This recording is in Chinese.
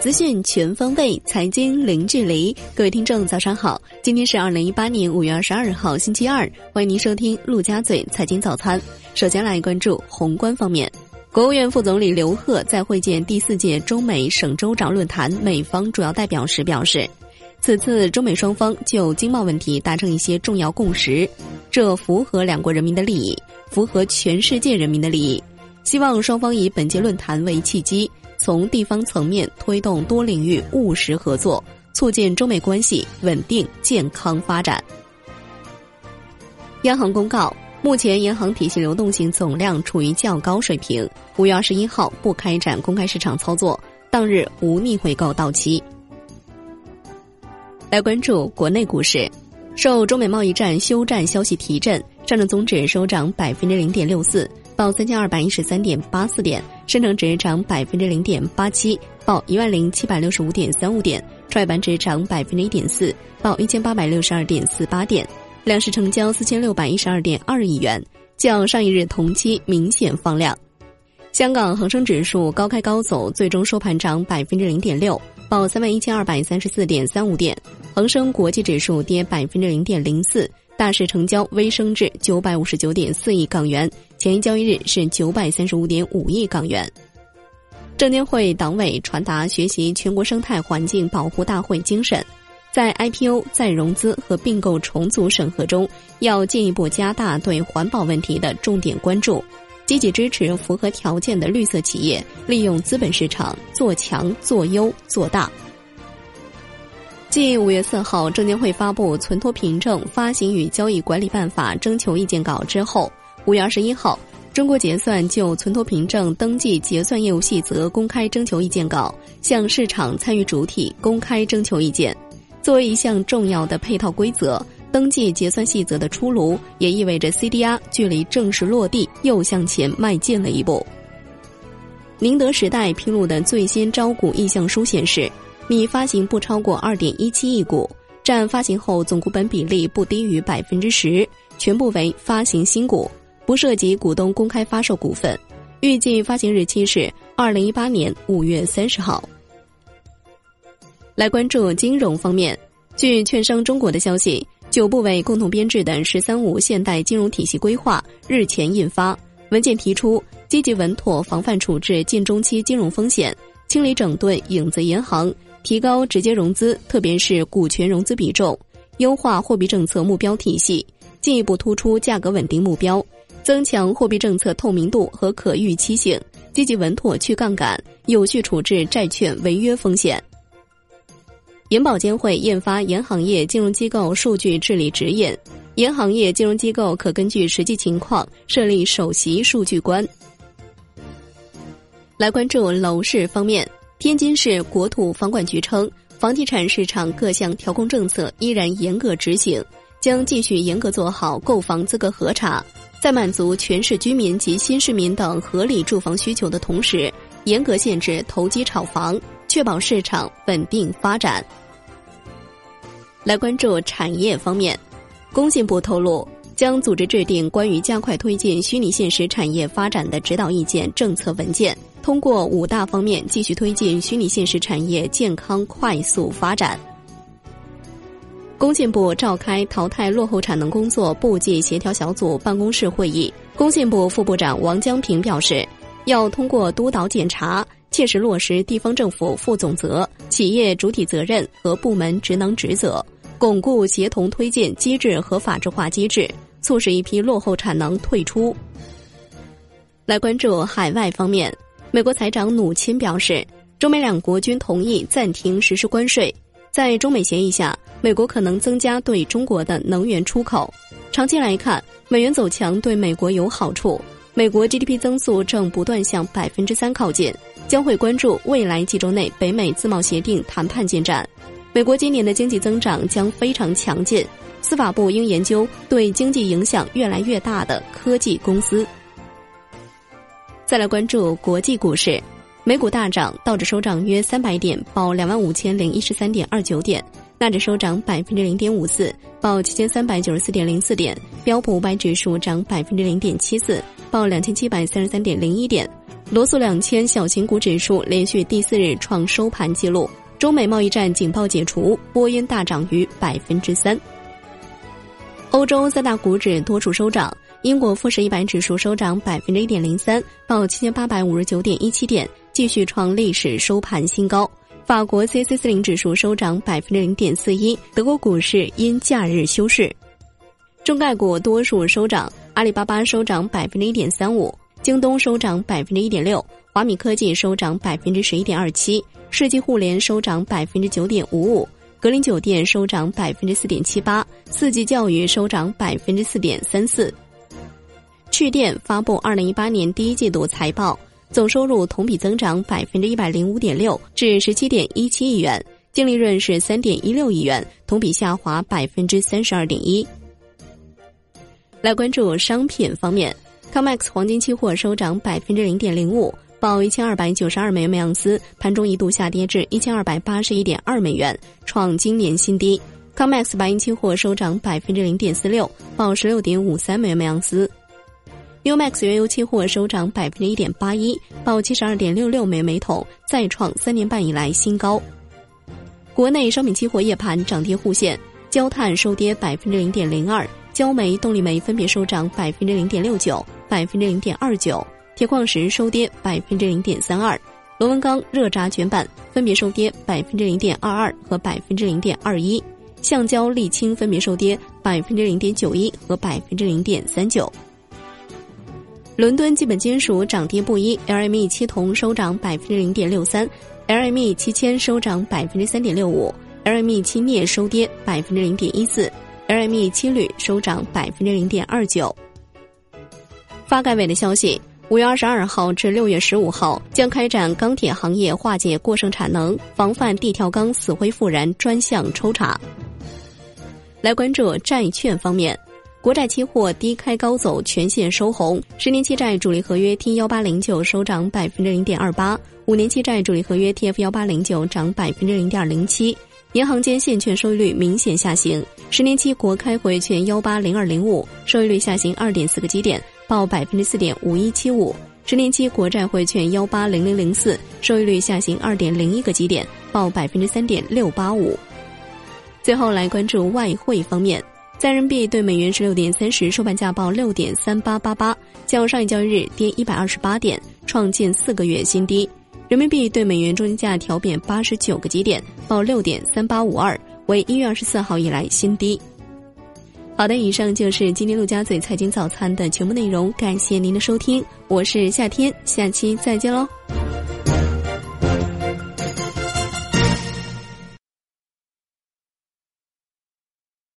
资讯全方位，财经零距离。各位听众，早上好！今天是二零一八年五月二十二号，星期二。欢迎您收听陆家嘴财经早餐。首先来关注宏观方面，国务院副总理刘鹤在会见第四届中美省州长论坛美方主要代表时表示，此次中美双方就经贸问题达成一些重要共识，这符合两国人民的利益，符合全世界人民的利益。希望双方以本届论坛为契机。从地方层面推动多领域务实合作，促进中美关系稳定健康发展。央行公告，目前银行体系流动性总量处于较高水平。五月二十一号不开展公开市场操作，当日无逆回购到期。来关注国内股市，受中美贸易战休战消息提振，上证综指收涨百分之零点六四。报三千二百一十三点八四点，深成指涨百分之零点八七，报一万零七百六十五点三五点，创业板指涨百分之一点四，报一千八百六十二点四八点，两市成交四千六百一十二点二亿元，较上一日同期明显放量。香港恒生指数高开高走，最终收盘涨百分之零点六，报三万一千二百三十四点三五点。恒生国际指数跌百分之零点零四。大市成交微升至九百五十九点四亿港元，前一交易日是九百三十五点五亿港元。证监会党委传达学习全国生态环境保护大会精神，在 IPO 再融资和并购重组审核中，要进一步加大对环保问题的重点关注，积极支持符合条件的绿色企业利用资本市场做强做优做大。继五月四号证监会发布《存托凭证发行与交易管理办法》征求意见稿之后，五月二十一号，中国结算就存托凭证登记结算业务细则公开征求意见稿向市场参与主体公开征求意见。作为一项重要的配套规则，登记结算细则的出炉，也意味着 CDR 距离正式落地又向前迈进了一步。宁德时代披露的最新招股意向书显示。拟发行不超过二点一七亿股，占发行后总股本比例不低于百分之十，全部为发行新股，不涉及股东公开发售股份。预计发行日期是二零一八年五月三十号。来关注金融方面，据券商中国的消息，九部委共同编制的“十三五”现代金融体系规划日前印发文件，提出积极稳妥防范处置近中期金融风险，清理整顿影子银行。提高直接融资，特别是股权融资比重，优化货币政策目标体系，进一步突出价格稳定目标，增强货币政策透明度和可预期性，积极稳妥去杠杆，有序处置债券违约风险。银保监会印发《银行业金融机构数据治理指引》，银行业金融机构可根据实际情况设立首席数据官。来关注楼市方面。天津市国土房管局称，房地产市场各项调控政策依然严格执行，将继续严格做好购房资格核查，在满足全市居民及新市民等合理住房需求的同时，严格限制投机炒房，确保市场稳定发展。来关注产业方面，工信部透露，将组织制定关于加快推进虚拟现实产业发展的指导意见政策文件。通过五大方面继续推进虚拟现实产业健康快速发展。工信部召开淘汰落后产能工作部际协调小组办公室会议，工信部副部长王江平表示，要通过督导检查，切实落实地方政府负总责、企业主体责任和部门职能职责，巩固协同推进机制和法制化机制，促使一批落后产能退出。来关注海外方面。美国财长努钦表示，中美两国均同意暂停实施关税。在中美协议下，美国可能增加对中国的能源出口。长期来看，美元走强对美国有好处。美国 GDP 增速正不断向百分之三靠近，将会关注未来几周内北美自贸协定谈判进展。美国今年的经济增长将非常强劲，司法部应研究对经济影响越来越大的科技公司。再来关注国际股市，美股大涨，道指收涨约三百点，报两万五千零一十三点二九点；纳指收涨百分之零点五四，报七千三百九十四点零四点；标普五百指数涨百分之零点七四，报两千七百三十三点零一点；罗素两千小型股指数连续第四日创收盘纪录。中美贸易战警报解除，波音大涨逾百分之三。欧洲三大股指多数收涨，英国富时一百指数收涨百分之一点零三，报七千八百五十九点一七点，继续创历史收盘新高。法国 c c 四零指数收涨百分之零点四一，德国股市因假日休市。中概股多数收涨，阿里巴巴收涨百分之一点三五。京东收涨百分之一点六，华米科技收涨百分之十一点二七，世纪互联收涨百分之九点五五，格林酒店收涨百分之四点七八，四季教育收涨百分之四点三四。趣电发布二零一八年第一季度财报，总收入同比增长百分之一百零五点六，至十七点一七亿元，净利润是三点一六亿元，同比下滑百分之三十二点一。来关注商品方面。COMEX 黄金期货收涨百分之零点零五，报一千二百九十二美元每盎司，盘中一度下跌至一千二百八十一点二美元，创今年新低。COMEX 白银期货收涨百分之零点四六，报十六点五三美元每盎司。NEWMAX 原油期货收涨百分之一点八一，报七十二点六六美元每桶，再创三年半以来新高。国内商品期货夜盘涨跌互现，焦炭收跌百分之零点零二，焦煤、动力煤分别收涨百分之零点六九。百分之零点二九，铁矿石收跌百分之零点三二，螺纹钢、热轧卷板分别收跌百分之零点二二和百分之零点二一，橡胶、沥青分别收跌百分之零点九一和百分之零点三九。伦敦基本金属涨跌不一，LME 七铜收涨百分之零点六三，LME 七铅收涨百分之三点六五，LME 七镍收跌百分之零点一四，LME 七铝收涨百分之零点二九。发改委的消息，五月二十二号至六月十五号将开展钢铁行业化解过剩产能、防范地条钢死灰复燃专项抽查。来关注债券方面，国债期货低开高走，全线收红。十年期债主力合约 T 幺八零九收涨百分之零点二八，五年期债主力合约 T F 幺八零九涨百分之零点零七。银行间现券收益率明显下行，十年期国开回券幺八零二零五收益率下行二点四个基点。报百分之四点五一七五，十年期国债汇券幺八零零零四收益率下行二点零一个基点，报百分之三点六八五。最后来关注外汇方面，在人民币对美元十六点三十收盘价报六点三八八八，较上一交易日跌一百二十八点，创近四个月新低。人民币对美元中间价调贬八十九个基点，报六点三八五二，为一月二十四号以来新低。好的，以上就是今天陆家嘴财经早餐的全部内容，感谢您的收听，我是夏天，下期再见喽。